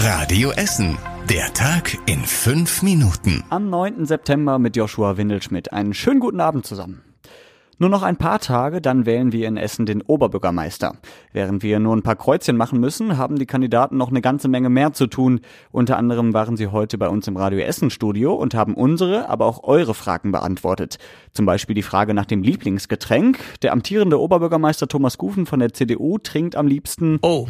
Radio Essen. Der Tag in fünf Minuten. Am 9. September mit Joshua Windelschmidt. Einen schönen guten Abend zusammen. Nur noch ein paar Tage, dann wählen wir in Essen den Oberbürgermeister. Während wir nur ein paar Kreuzchen machen müssen, haben die Kandidaten noch eine ganze Menge mehr zu tun. Unter anderem waren sie heute bei uns im Radio Essen Studio und haben unsere, aber auch eure Fragen beantwortet. Zum Beispiel die Frage nach dem Lieblingsgetränk. Der amtierende Oberbürgermeister Thomas Gufen von der CDU trinkt am liebsten. Oh,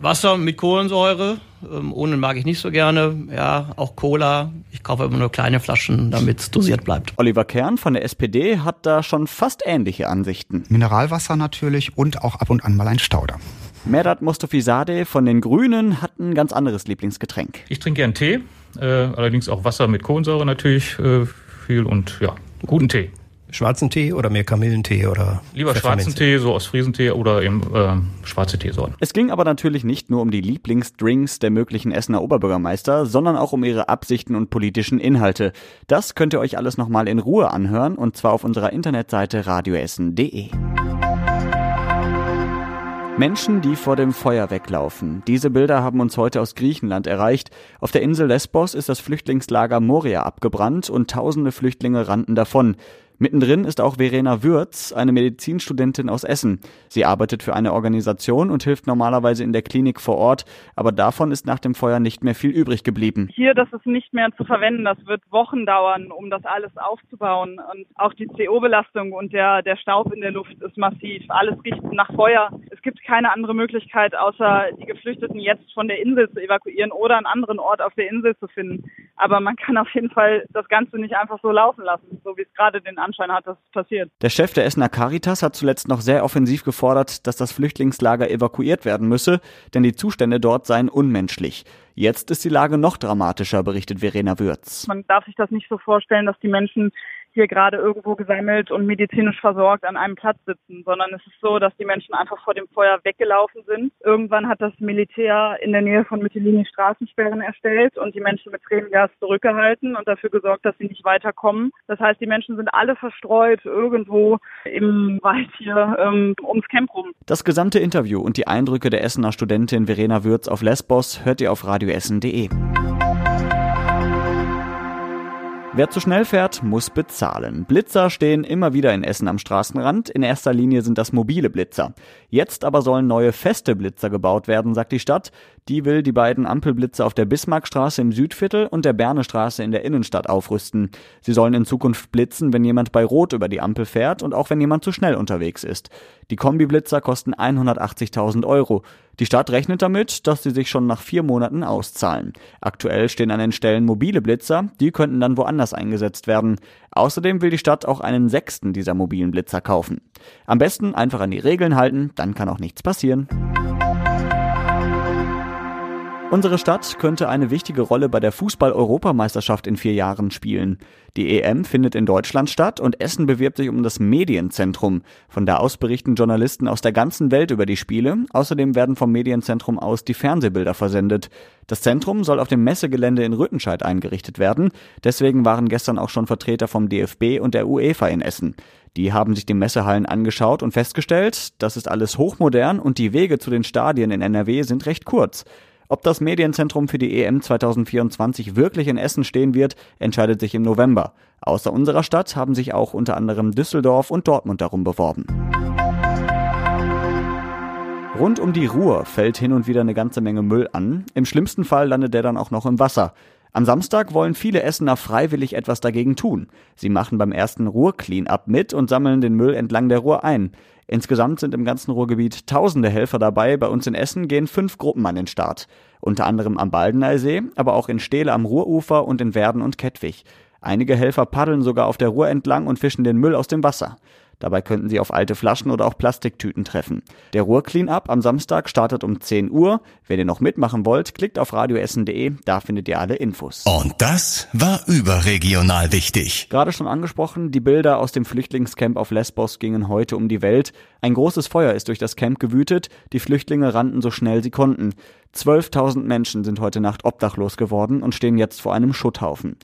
Wasser mit Kohlensäure. Ähm, ohne mag ich nicht so gerne. Ja, auch Cola. Ich kaufe immer nur kleine Flaschen, damit es dosiert bleibt. Oliver Kern von der SPD hat da schon fast ähnliche Ansichten. Mineralwasser natürlich und auch ab und an mal ein Stauder. Merat Mostofizadeh von den Grünen hat ein ganz anderes Lieblingsgetränk. Ich trinke gern Tee, äh, allerdings auch Wasser mit Kohlensäure natürlich äh, viel und ja, guten Tee. Schwarzen Tee oder mehr Kamillentee oder Lieber schwarzen Tee, so aus Friesentee oder eben äh, schwarze Teesorten. Es ging aber natürlich nicht nur um die Lieblingsdrinks der möglichen Essener Oberbürgermeister, sondern auch um ihre Absichten und politischen Inhalte. Das könnt ihr euch alles nochmal in Ruhe anhören und zwar auf unserer Internetseite radioessen.de. Menschen, die vor dem Feuer weglaufen. Diese Bilder haben uns heute aus Griechenland erreicht. Auf der Insel Lesbos ist das Flüchtlingslager Moria abgebrannt und tausende Flüchtlinge rannten davon. Mittendrin ist auch Verena Würz, eine Medizinstudentin aus Essen. Sie arbeitet für eine Organisation und hilft normalerweise in der Klinik vor Ort, aber davon ist nach dem Feuer nicht mehr viel übrig geblieben. Hier, das ist nicht mehr zu verwenden. Das wird Wochen dauern, um das alles aufzubauen. Und auch die CO-Belastung und der, der Staub in der Luft ist massiv. Alles riecht nach Feuer. Es gibt keine andere Möglichkeit, außer die Geflüchteten jetzt von der Insel zu evakuieren oder einen anderen Ort auf der Insel zu finden. Aber man kann auf jeden Fall das Ganze nicht einfach so laufen lassen, so wie es gerade den Anschein hat, dass es passiert. Der Chef der Essener Caritas hat zuletzt noch sehr offensiv gefordert, dass das Flüchtlingslager evakuiert werden müsse, denn die Zustände dort seien unmenschlich. Jetzt ist die Lage noch dramatischer, berichtet Verena Würz. Man darf sich das nicht so vorstellen, dass die Menschen hier gerade irgendwo gesammelt und medizinisch versorgt an einem Platz sitzen, sondern es ist so, dass die Menschen einfach vor dem Feuer weggelaufen sind. Irgendwann hat das Militär in der Nähe von Mytilini Straßensperren erstellt und die Menschen mit Tränengas zurückgehalten und dafür gesorgt, dass sie nicht weiterkommen. Das heißt, die Menschen sind alle verstreut irgendwo im Wald hier ähm, ums Camp rum. Das gesamte Interview und die Eindrücke der Essener Studentin Verena Würz auf Lesbos hört ihr auf radioessen.de. Wer zu schnell fährt, muss bezahlen. Blitzer stehen immer wieder in Essen am Straßenrand. In erster Linie sind das mobile Blitzer. Jetzt aber sollen neue feste Blitzer gebaut werden, sagt die Stadt. Die will die beiden Ampelblitzer auf der Bismarckstraße im Südviertel und der Bernestraße in der Innenstadt aufrüsten. Sie sollen in Zukunft blitzen, wenn jemand bei Rot über die Ampel fährt und auch wenn jemand zu schnell unterwegs ist. Die Kombiblitzer kosten 180.000 Euro. Die Stadt rechnet damit, dass sie sich schon nach vier Monaten auszahlen. Aktuell stehen an den Stellen mobile Blitzer, die könnten dann woanders eingesetzt werden. Außerdem will die Stadt auch einen sechsten dieser mobilen Blitzer kaufen. Am besten einfach an die Regeln halten, dann kann auch nichts passieren. Unsere Stadt könnte eine wichtige Rolle bei der Fußball-Europameisterschaft in vier Jahren spielen. Die EM findet in Deutschland statt und Essen bewirbt sich um das Medienzentrum. Von da aus berichten Journalisten aus der ganzen Welt über die Spiele. Außerdem werden vom Medienzentrum aus die Fernsehbilder versendet. Das Zentrum soll auf dem Messegelände in Rüttenscheid eingerichtet werden. Deswegen waren gestern auch schon Vertreter vom DFB und der UEFA in Essen. Die haben sich die Messehallen angeschaut und festgestellt, das ist alles hochmodern und die Wege zu den Stadien in NRW sind recht kurz. Ob das Medienzentrum für die EM 2024 wirklich in Essen stehen wird, entscheidet sich im November. Außer unserer Stadt haben sich auch unter anderem Düsseldorf und Dortmund darum beworben. Rund um die Ruhr fällt hin und wieder eine ganze Menge Müll an. Im schlimmsten Fall landet der dann auch noch im Wasser. Am Samstag wollen viele Essener freiwillig etwas dagegen tun. Sie machen beim ersten Ruhr-Clean-Up mit und sammeln den Müll entlang der Ruhr ein. Insgesamt sind im ganzen Ruhrgebiet tausende Helfer dabei. Bei uns in Essen gehen fünf Gruppen an den Start. Unter anderem am Baldeneysee, aber auch in Steele am Ruhrufer und in Werden und Kettwig. Einige Helfer paddeln sogar auf der Ruhr entlang und fischen den Müll aus dem Wasser. Dabei könnten Sie auf alte Flaschen oder auch Plastiktüten treffen. Der Ruhr Cleanup am Samstag startet um 10 Uhr. Wenn ihr noch mitmachen wollt, klickt auf radioessen.de, da findet ihr alle Infos. Und das war überregional wichtig. Gerade schon angesprochen, die Bilder aus dem Flüchtlingscamp auf Lesbos gingen heute um die Welt. Ein großes Feuer ist durch das Camp gewütet, die Flüchtlinge rannten so schnell sie konnten. 12.000 Menschen sind heute Nacht obdachlos geworden und stehen jetzt vor einem Schutthaufen.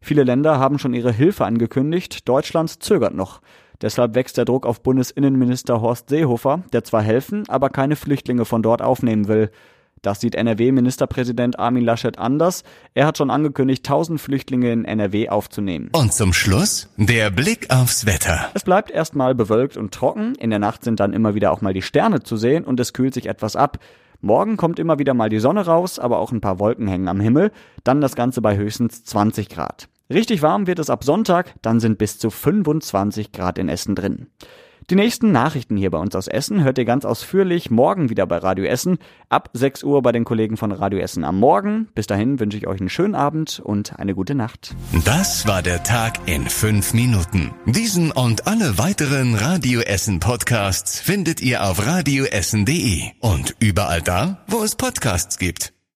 Viele Länder haben schon ihre Hilfe angekündigt, Deutschland zögert noch. Deshalb wächst der Druck auf Bundesinnenminister Horst Seehofer, der zwar helfen, aber keine Flüchtlinge von dort aufnehmen will. Das sieht NRW-Ministerpräsident Armin Laschet anders. Er hat schon angekündigt, 1000 Flüchtlinge in NRW aufzunehmen. Und zum Schluss der Blick aufs Wetter. Es bleibt erstmal bewölkt und trocken. In der Nacht sind dann immer wieder auch mal die Sterne zu sehen und es kühlt sich etwas ab. Morgen kommt immer wieder mal die Sonne raus, aber auch ein paar Wolken hängen am Himmel. Dann das Ganze bei höchstens 20 Grad. Richtig warm wird es ab Sonntag, dann sind bis zu 25 Grad in Essen drin. Die nächsten Nachrichten hier bei uns aus Essen hört ihr ganz ausführlich morgen wieder bei Radio Essen, ab 6 Uhr bei den Kollegen von Radio Essen am Morgen. Bis dahin wünsche ich euch einen schönen Abend und eine gute Nacht. Das war der Tag in fünf Minuten. Diesen und alle weiteren Radio Essen Podcasts findet ihr auf radioessen.de und überall da, wo es Podcasts gibt.